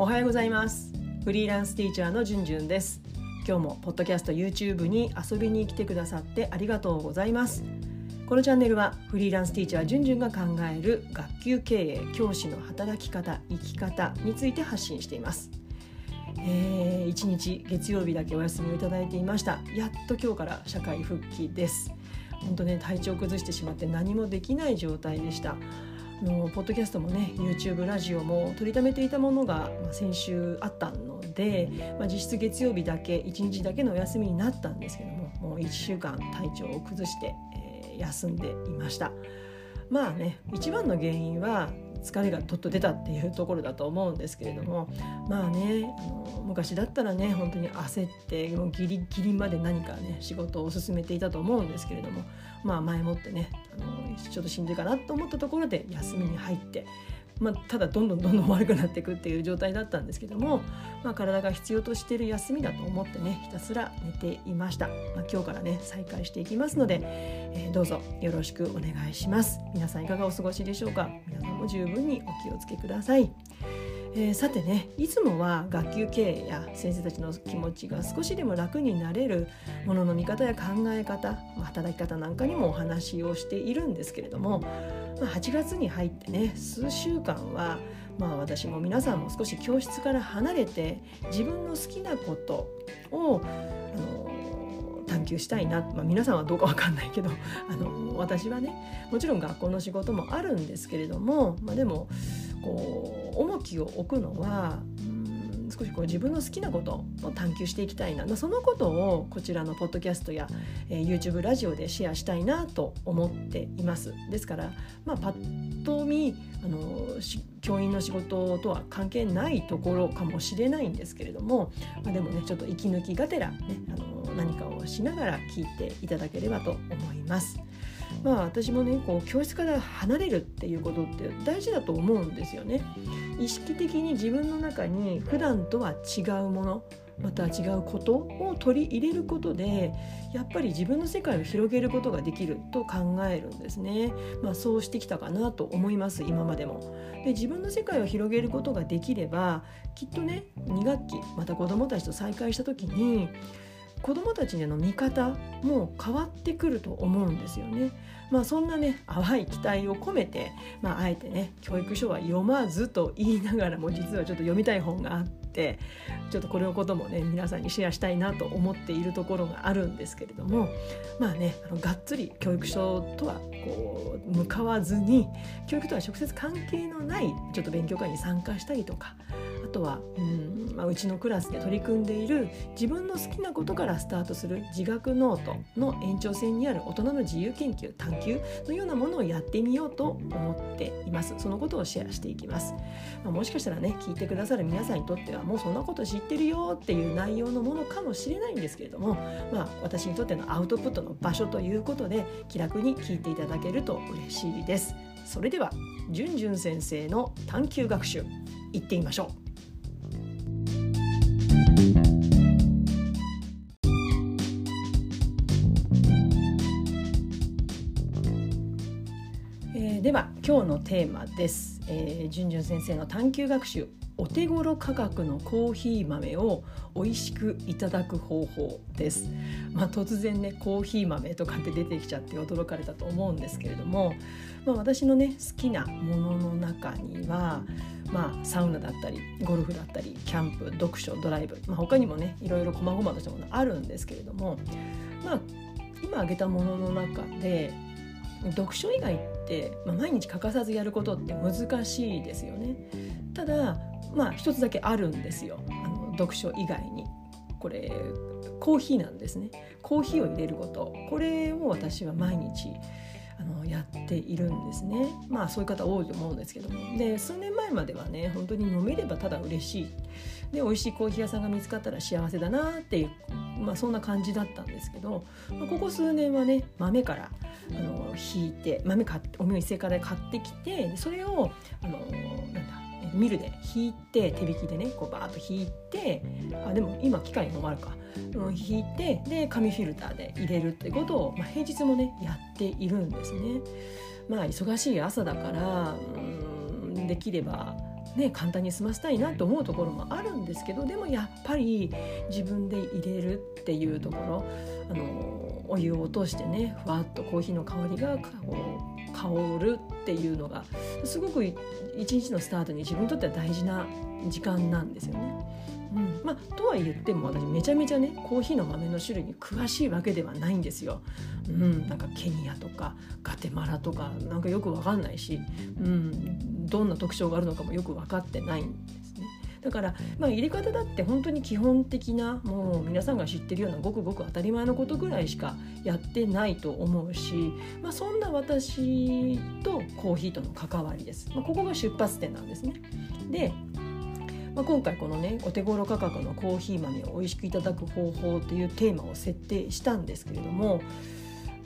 おはようございます。フリーランスティーチャーのじゅんじゅんです。今日もポッドキャスト YouTube に遊びに来てくださってありがとうございます。このチャンネルはフリーランスティーチャーじゅんじゅんが考える学級経営教師の働き方生き方について発信しています。えー、1日月曜日だけお休みをいただいていました。やっと今日から社会復帰です。本当ね体調崩してしまって何もできない状態でした。のポッドキャストもね YouTube ラジオも取りためていたものが、まあ、先週あったので、まあ、実質月曜日だけ一日だけのお休みになったんですけどももう1週間体調を崩して、えー、休んでいました。まあね一番の原因は疲れがとっと出たっていうところだと思うんですけれどもまあねあの昔だったらね本当に焦ってもうギリギリまで何かね仕事を進めていたと思うんですけれどもまあ前もってねあのちょっとしんどいかなと思ったところで休みに入ってまあ、ただどんどんどんどん悪くなっていくっていう状態だったんですけども、まあ、体が必要としている休みだと思ってねひたすら寝ていました、まあ、今日からね再開していきますので、えー、どうぞよろしくお願いします。皆さんいかがお過ごしでしょうか？皆さんも十分にお気をつけください。えー、さてねいつもは学級経営や先生たちの気持ちが少しでも楽になれるものの見方や考え方働き方なんかにもお話をしているんですけれども、まあ、8月に入ってね数週間はまあ私も皆さんも少し教室から離れて自分の好きなことをあの探求したいな、まあ、皆さんはどうか分かんないけどあの私はねもちろん学校の仕事もあるんですけれども、まあ、でもこう重きを置くのは少しこう自分の好きなことを探求していきたいな、まあ、そのことをこちらのポッドキャストや、えー、YouTube ラジオでシェアしたいなと思っていますですから、まあ、パッと見あの教員の仕事とは関係ないところかもしれないんですけれども、まあ、でもねちょっと息抜きがてら、ね、あの何かをしながら聞いていただければと思います。まあ私もねこう教室から離れるっていうことって大事だと思うんですよね。意識的に自分の中に普段とは違うものまた違うことを取り入れることでやっぱり自分の世界を広げることができると考えるんですね。まあ、そうしてきたかなと思います今までも。で自分の世界を広げることができればきっとね2学期また子どもたちと再会した時に子どもたちの見方も変わってくると思うんですよね。まあ、そんなね淡い期待を込めて、まあ、あえてね教育書は読まずと言いながらも実はちょっと読みたい本があってちょっとこれのこともね皆さんにシェアしたいなと思っているところがあるんですけれどもまあねあのがっつり教育書とはこう向かわずに教育とは直接関係のないちょっと勉強会に参加したりとかとはうん、まあ、うちのクラスで取り組んでいる自分の好きなことからスタートする自学ノートの延長線にある大人の自由研究探究のようなものをやってみようと思っています。そのことをシェアしていきます、まあ、もしかしたらね聞いてくださる皆さんにとってはもうそんなこと知ってるよっていう内容のものかもしれないんですけれども、まあ、私にとってのアウトプットの場所ということで気楽に聞いていただけると嬉しいです。それではじゅんじゅん先生の探究学習行ってみましょう。今日のテーマです。えー、じゅんじゅん先生の探究学習お手頃価格のコーヒー豆を美味しくいただく方法です。まあ、突然ねコーヒー豆とかって出てきちゃって驚かれたと思うんですけれども、まあ、私のね好きなものの中には、まあ、サウナだったりゴルフだったりキャンプ読書ドライブ、まあ、他にもねいろいろ細々としたものあるんですけれども、まあ、今挙げたものの中で読書以外って、まあ、毎日欠かさずやることって難しいですよね。ただまあ一つだけあるんですよあの読書以外に。これコーヒーなんですねコーヒーを入れることこれを私は毎日あのやっているんですね。まあそういう方多いと思うんですけども。で数年前まではね本当に飲めればただ嬉しい。で美味しいコーヒー屋さんが見つかったら幸せだなっていうまあそんな感じだったんですけど、まあ、ここ数年はね豆からあの引いて豆買ってお店から買ってきてそれをあのなんだミルで引いて手引きでねこうバーッと引いてあでも今機械もあるか、うん、引いてで紙フィルターで入れるってことを、まあ、平日もねやっているんですね。まあ忙しい朝だからうんできればね、簡単に済ませたいなと思うところもあるんですけどでもやっぱり自分で入れるっていうところあのお湯を落としてねふわっとコーヒーの香りがこう香るっていうのがすごく一日のスタートに自分にとっては大事な時間なんですよね。うんまあ、とは言っても私めちゃめちゃねコーヒーの豆の種類に詳しいわけではないんですよ。うん、なんかケニアとかガテマラとかなんかよく分かんないし、うん、どんな特徴があるのかもよく分かってないんです。だから、まあ、入れ方だって本当に基本的なもう皆さんが知ってるようなごくごく当たり前のことぐらいしかやってないと思うし、まあ、そんな私とコーヒーとの関わりです。まあ、ここが出発点なんですね。でまあ、今回このねお手頃価格のコーヒー豆を美味しくいただく方法というテーマを設定したんですけれども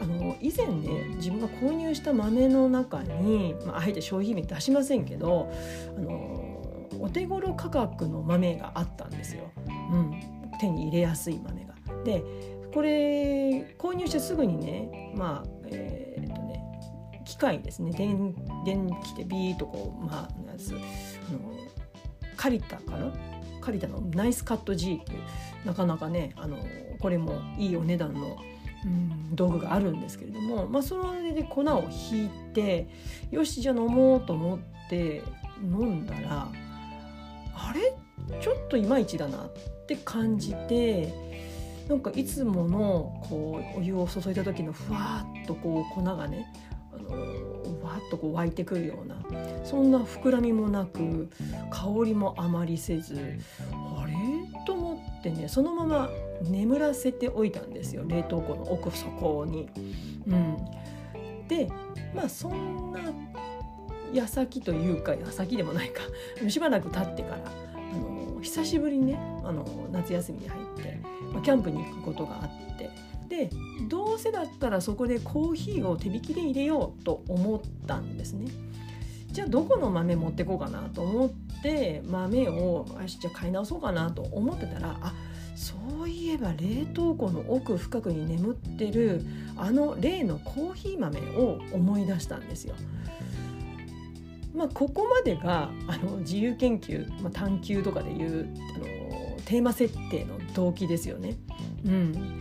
あの以前ね自分が購入した豆の中に、まあ、あえて商品名出しませんけどあのお手頃価格の豆があったんですよ、うん、手に入れやすい豆が。でこれ購入してすぐにねまあえー、っとね機械ですね。電電気でビーッとこうまあやつあのカリタかな？カリタの？ナイスカット G っていうなかなかねあのこれもいいお値段の、道具があるんですけれども、まあ、それで粉をひいてよしじゃあ飲もうと思って飲んだらあれ？ちょっといまいちだなって感じてなんかいつものこうお湯を注いだ時のふわっとこう粉がねあのわっとこう湧いてくるようなそんな膨らみもなく香りもあまりせずあれ？と思ってねそのまま眠らせておいたんですよ冷凍庫の奥底に。うん、でまあそんな矢先というか矢先でもないか しばらく経ってからあの久しぶりにねあの夏休みに入って、まあ、キャンプに行くことがあってでどうせだったらそこでコーヒーを手引きで入れようと思ったんですね。じゃあどこの豆持ってこうかなと思って豆をよしじゃあ買い直そうかなと思ってたらあそういえば冷凍庫の奥深くに眠ってるあの例のコーヒー豆を思い出したんですよ。まあ、ここまでがあの自由研究、まあ、探究とかでいうあのテーマ設定の動機ですよね。うん、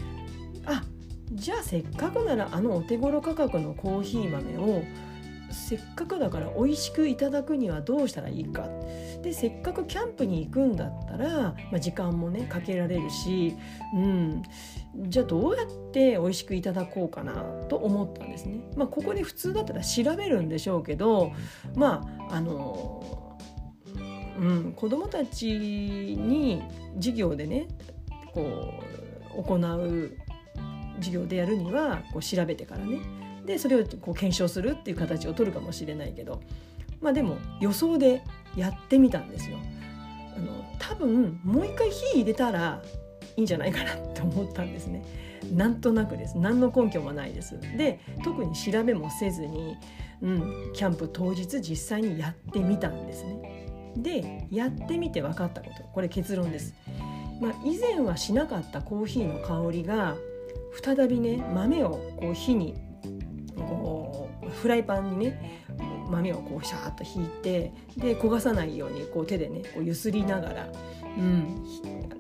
あじゃあせっかくならあのお手頃価格のコーヒー豆をせっかくだから美味しくいただくにはどうしたらいいか。でせっかくキャンプに行くんだったら、まあ、時間もねかけられるし、うん、じゃあどうやって美味しくいただこうかなと思ったんですね。まあ、ここで普通だったら調べるんでしょうけどまああのうん、子どもたちに授業でねこう行う授業でやるにはこう調べてからね。でそれをこう検証するっていう形を取るかもしれないけどまあでも予想でやってみたんですよ。あの多分もう一回火入れたらいいんじゃないかなって思ったんですね。なんとなくです何の根拠もないです。で特に調べもせずに、うん、キャンプ当日実際にやってみたんですね。でやってみて分かったことこれ結論です。まあ、以前はしなかったコーヒーの香りが再びね豆をこう火にこうフライパンにね豆をこうシャーッと引いてで焦がさないようにこう手でねこう揺すりながら、うん、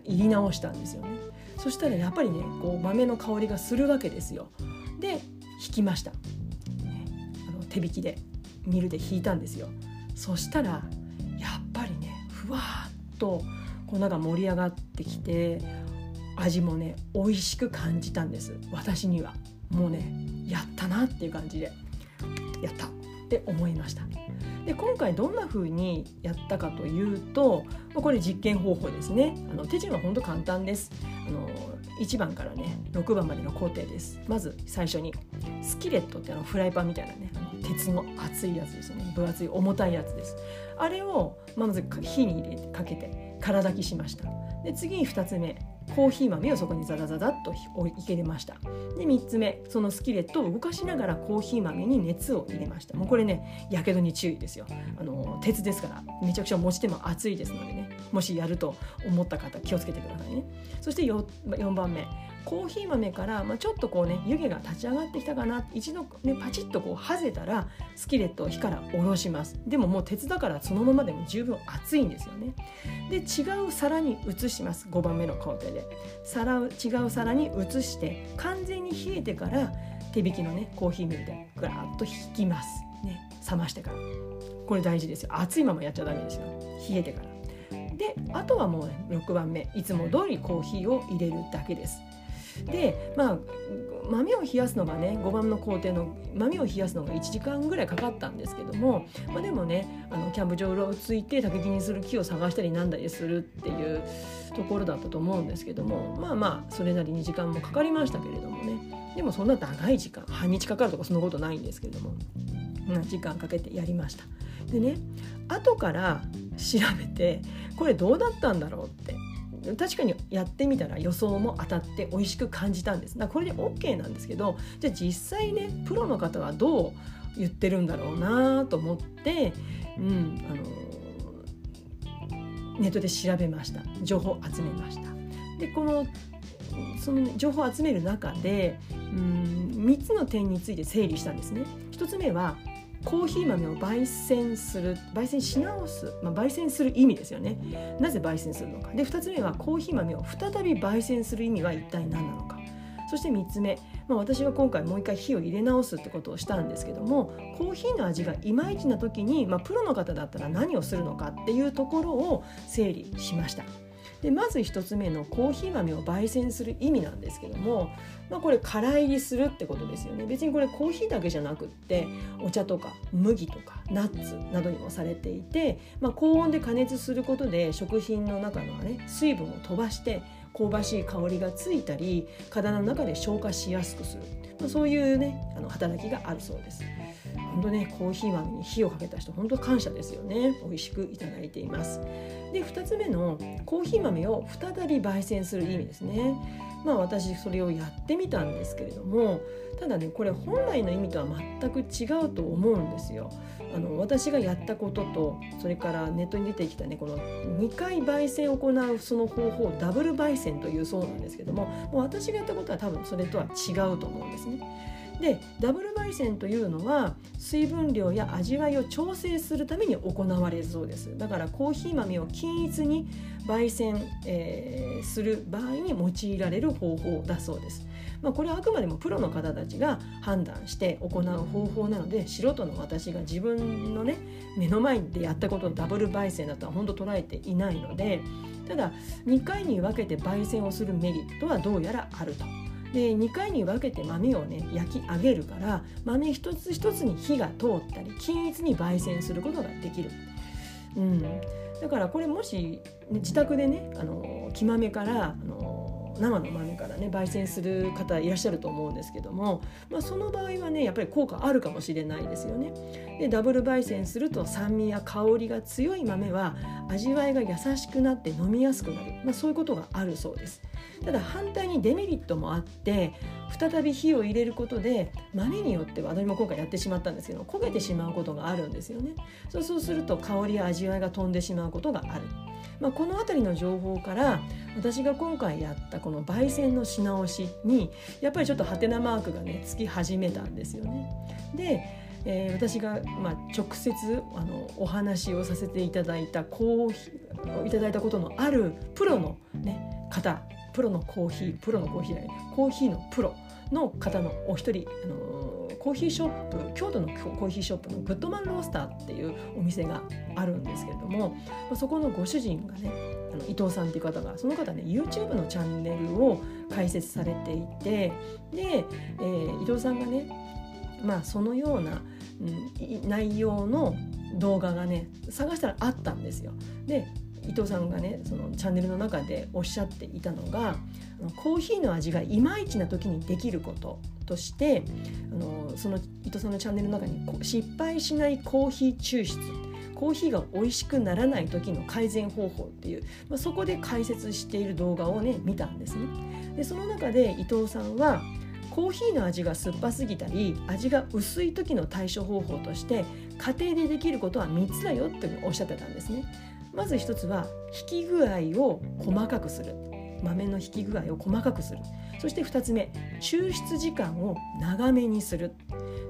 入り直したんですよね。そしたらやっぱりねこう豆の香りがするわけですよ。で引きました、ね、あの手引きでミルで引いたんですよ。そしたらやっぱりねふわっと粉が盛り上がってきて味もね美味しく感じたんです。私にはもうねやったなっていう感じでやったって思いました。で今回どんな風にやったかというとこれ実験方法ですね。あの手順は本当簡単です。あの1番からね6番までの工程です。まず最初にスキレットってあのフライパンみたいなね鉄の熱いやつですよね。分厚い重たいやつです。あれをまず火に入れてかけて空炊きしました。で次に2つ目。コーヒー豆をそこにザザザザッと入れました。で3つ目そのスキレットを動かしながらコーヒー豆に熱を入れました。もうこれねやけどに注意ですよ。あの鉄ですからめちゃくちゃ持ち手も熱いですのでねもしやると思った方気をつけてくださいね。そして 4, 4番目。コーヒー豆から、まあ、ちょっとこうね湯気が立ち上がってきたかな。一度ねパチッとこう外れたらスキレットを火から下ろします。でももう鉄だからそのままでも十分熱いんですよね。で違う皿に移します。5番目の工程で。皿違う皿に移して完全に冷えてから手引きのねコーヒーミルでぐらっと引きます。ね冷ましてから。これ大事ですよ。熱いままやっちゃダメですよ。冷えてから。であとはもう、ね、6番目。いつも通りコーヒーを入れるだけですでまあ豆を冷やすのがね5番の工程の豆を冷やすのが1時間ぐらいかかったんですけども、まあ、でもねあのキャンプ場をついて竹木にする木を探したりなんだりするっていうところだったと思うんですけどもまあまあそれなりに時間もかかりましたけれどもねでもそんな長い時間半日かかるとかそんなことないんですけども、まあ、時間かけてやりました。でね後から調べてこれどうだったんだろうって確かにやってみたら予想も当たって美味しく感じたんですだからこれで OK なんですけどじゃあ実際ねプロの方はどう言ってるんだろうなと思って、うん、あのネットで調べました情報を集めました。でこのその、情報を集める中でうん3つの点について整理したんですね。1つ目はコーヒー豆を焙煎する焙煎し直す、まあ、焙煎する意味ですよね。なぜ焙煎するのか。で2つ目はコーヒー豆を再び焙煎する意味は一体何なのか。そして3つ目、まあ、私は今回もう一回火を入れ直すってことをしたんですけどもコーヒーの味がいまいちな時に、まあ、プロの方だったら何をするのかっていうところを整理しました。でまず1つ目のコーヒー豆を焙煎する意味なんですけども、まあ、これ空入りするってことですよね別にこれコーヒーだけじゃなくってお茶とか麦とかナッツなどにもされていて、まあ、高温で加熱することで食品の中の、ね、水分を飛ばして香ばしい香りがついたり体の中で消化しやすくする、まあ、そういうねあの働きがあるそうです。本当ねコーヒー豆に火をかけた人本当感謝ですよね。美味しくいただいています。で2つ目のコーヒー豆を再び焙煎する意味ですね。まあ私それをやってみたんですけれどもただねこれ本来の意味とは全く違うと思うんですよ。あの私がやったこととそれからネットに出てきたねこの2回焙煎を行うその方法ダブル焙煎というそうなんですけどももう私がやったことは多分それとは違うと思うんですね。でダブル焙煎というのは水分量や味わいを調整するために行われるそうですだからコーヒー豆を均一に焙煎、えー、する場合に用いられる方法だそうです、まあ、これはあくまでもプロの方たちが判断して行う方法なので素人の私が自分のね目の前でやったことをダブル焙煎だとは本当捉えていないのでただ2回に分けて焙煎をするメリットはどうやらあると。で2回に分けて豆をね焼き上げるから豆一つ一つに火が通ったり均一に焙煎することができる。うん、だからこれもし自宅でねあの木豆からあの生の豆からね焙煎する方いらっしゃると思うんですけども、まあ、その場合はねやっぱり効果あるかもしれないですよね。でダブル焙煎すると酸味や香りが強い豆は味わいが優しくなって飲みやすくなる、まあ、そういうことがあるそうです。ただ反対にデメリットもあって再び火を入れることで豆によっては私も今回やってしまったんですけど焦げてしまうことがあるんですよね。そうすると香りや味わいが飛んでしまうことがある、まあ、この辺りの情報から私が今回やったこの焙煎のし直しにやっぱりちょっとハテナマークがねつき始めたんですよね。でえー、私が、まあ、直接あのお話をさせていただいたコーヒーいただいたことのあるプロの、ね、方プロのコーヒープロのコーヒーじゃないコーヒーのプロの方のお一人あのコーヒーショップ京都のコーヒーショップのグッドマンロースターっていうお店があるんですけれどもそこのご主人がねあの伊藤さんっていう方がその方ね YouTube のチャンネルを開設されていてで、えー、伊藤さんがねまあそのような、うん、内容の動画がね探したらあったんですよ。で伊藤さんがねそのチャンネルの中でおっしゃっていたのがあのコーヒーの味がいまいちな時にできることとしてあのその伊藤さんのチャンネルの中に失敗しないコーヒー抽出コーヒーが美味しくならない時の改善方法っていう、まあ、そこで解説している動画をね見たんですね。でその中で伊藤さんはコーヒーの味が酸っぱすぎたり味が薄い時の対処方法として家庭でできることは3つだよっておっしゃってたんですね。まず一つは引き具合を細かくする。豆の引き具合を細かくする。そして2つ目抽出時間を長めにする。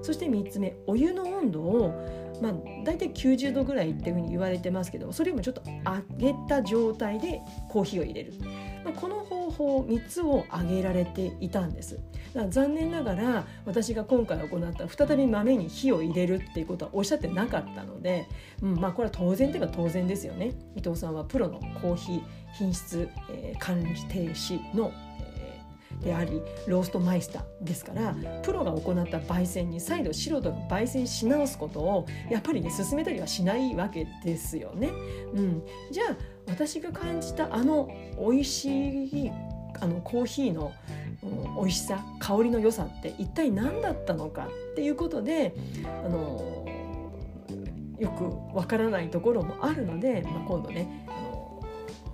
そして3つ目お湯の温度をまあ、大体90度ぐらいっていうふうに言われてますけどそれよりもちょっと上げた状態でコーヒーを入れる、この方法3つを挙げられていたんです。だから残念ながら私が今回行った再び豆に火を入れるっていうことはおっしゃってなかったので、うんまあ、これは当然といえば当然ですよね。伊藤さんはプロのコーヒー品質、えー、管理停止のでありローストマイスターですからプロが行った焙煎に再度素人が焙煎し直すことをやっぱりね進めたりはしないわけですよね。うん、じゃあ私が感じたあの美味しいあのコーヒーの、美味しさ香りの良さって一体何だったのかっていうことであのよくわからないところもあるので、まあ、今度ね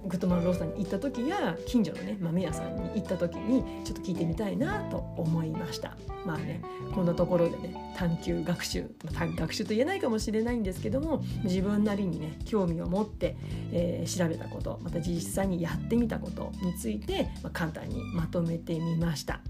グッドマンローさんに行った時や近所のね豆屋さんに行った時にちょっと聞いてみたいなと思いましたまあねこんなところでね探究学習学習と言えないかもしれないんですけども自分なりにね興味を持って、えー、調べたことまた実際にやってみたことについて、まあ、簡単にまとめてみました。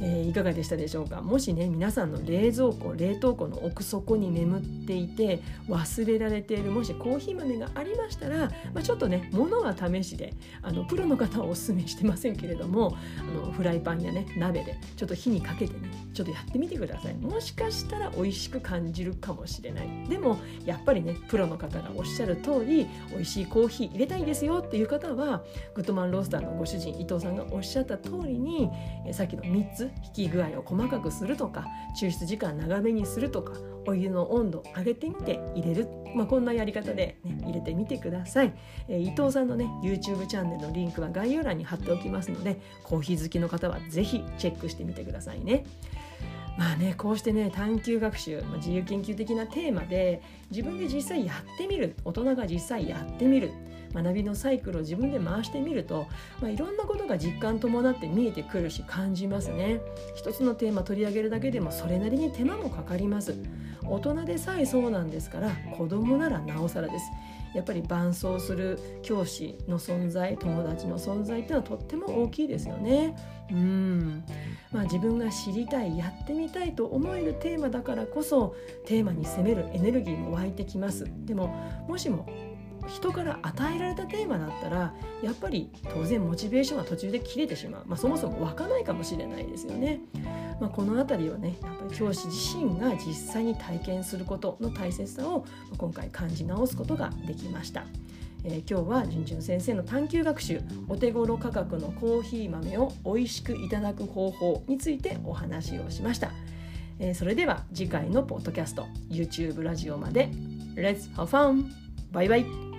えー、いかがでしたでしょうか？もしね皆さんの冷蔵庫冷凍庫の奥底に眠っていて忘れられているもしコーヒー豆がありましたら、まあ、ちょっとね物は試しであのプロの方はおすすめしてませんけれどもあのフライパンやね鍋でちょっと火にかけてねちょっとやってみてください。もしかしたら美味しく感じるかもしれない。でもやっぱりねプロの方がおっしゃる通り美味しいコーヒー入れたいですよっていう方はグッドマンロースターのご主人伊藤さんがおっしゃった通りにえさっきの3つ引き具合を細かくするとか抽出時間長めにするとかお湯の温度上げてみて入れる、まあ、こんなやり方で、ね、入れてみてください、えー、伊藤さんのね YouTube チャンネルのリンクは概要欄に貼っておきますのでコーヒー好きの方は是非チェックしてみてくださいね。まあねこうしてね探究学習、まあ、自由研究的なテーマで自分で実際やってみる。大人が実際やってみる。学びのサイクルを自分で回してみると、まあ、いろんなことが実感伴って見えてくるし感じますね。一つのテーマ取り上げるだけでもそれなりに手間もかかります。大人でさえそうなんですから子供ならなおさらです。やっぱり伴走する教師の存在友達の存在っていうのはとっても大きいですよね。うん。まあ、自分が知りたいやってみたいと思えるテーマだからこそテーマに攻めるエネルギーも湧いてきます。でももしも人から与えられたテーマだったらやっぱり当然モチベーションは途中で切れてしまう、まあ、そもそも湧かないかもしれないですよね。まあ、この辺りはねやっぱり教師自身が実際に体験することの大切さを今回感じ直すことができました。えー、今日はじゅんじゅん先生の探究学習お手頃価格のコーヒー豆を美味しくいただく方法についてお話をしました、えー、それでは次回のポッドキャスト YouTube ラジオまで Let's have fun! バイバイ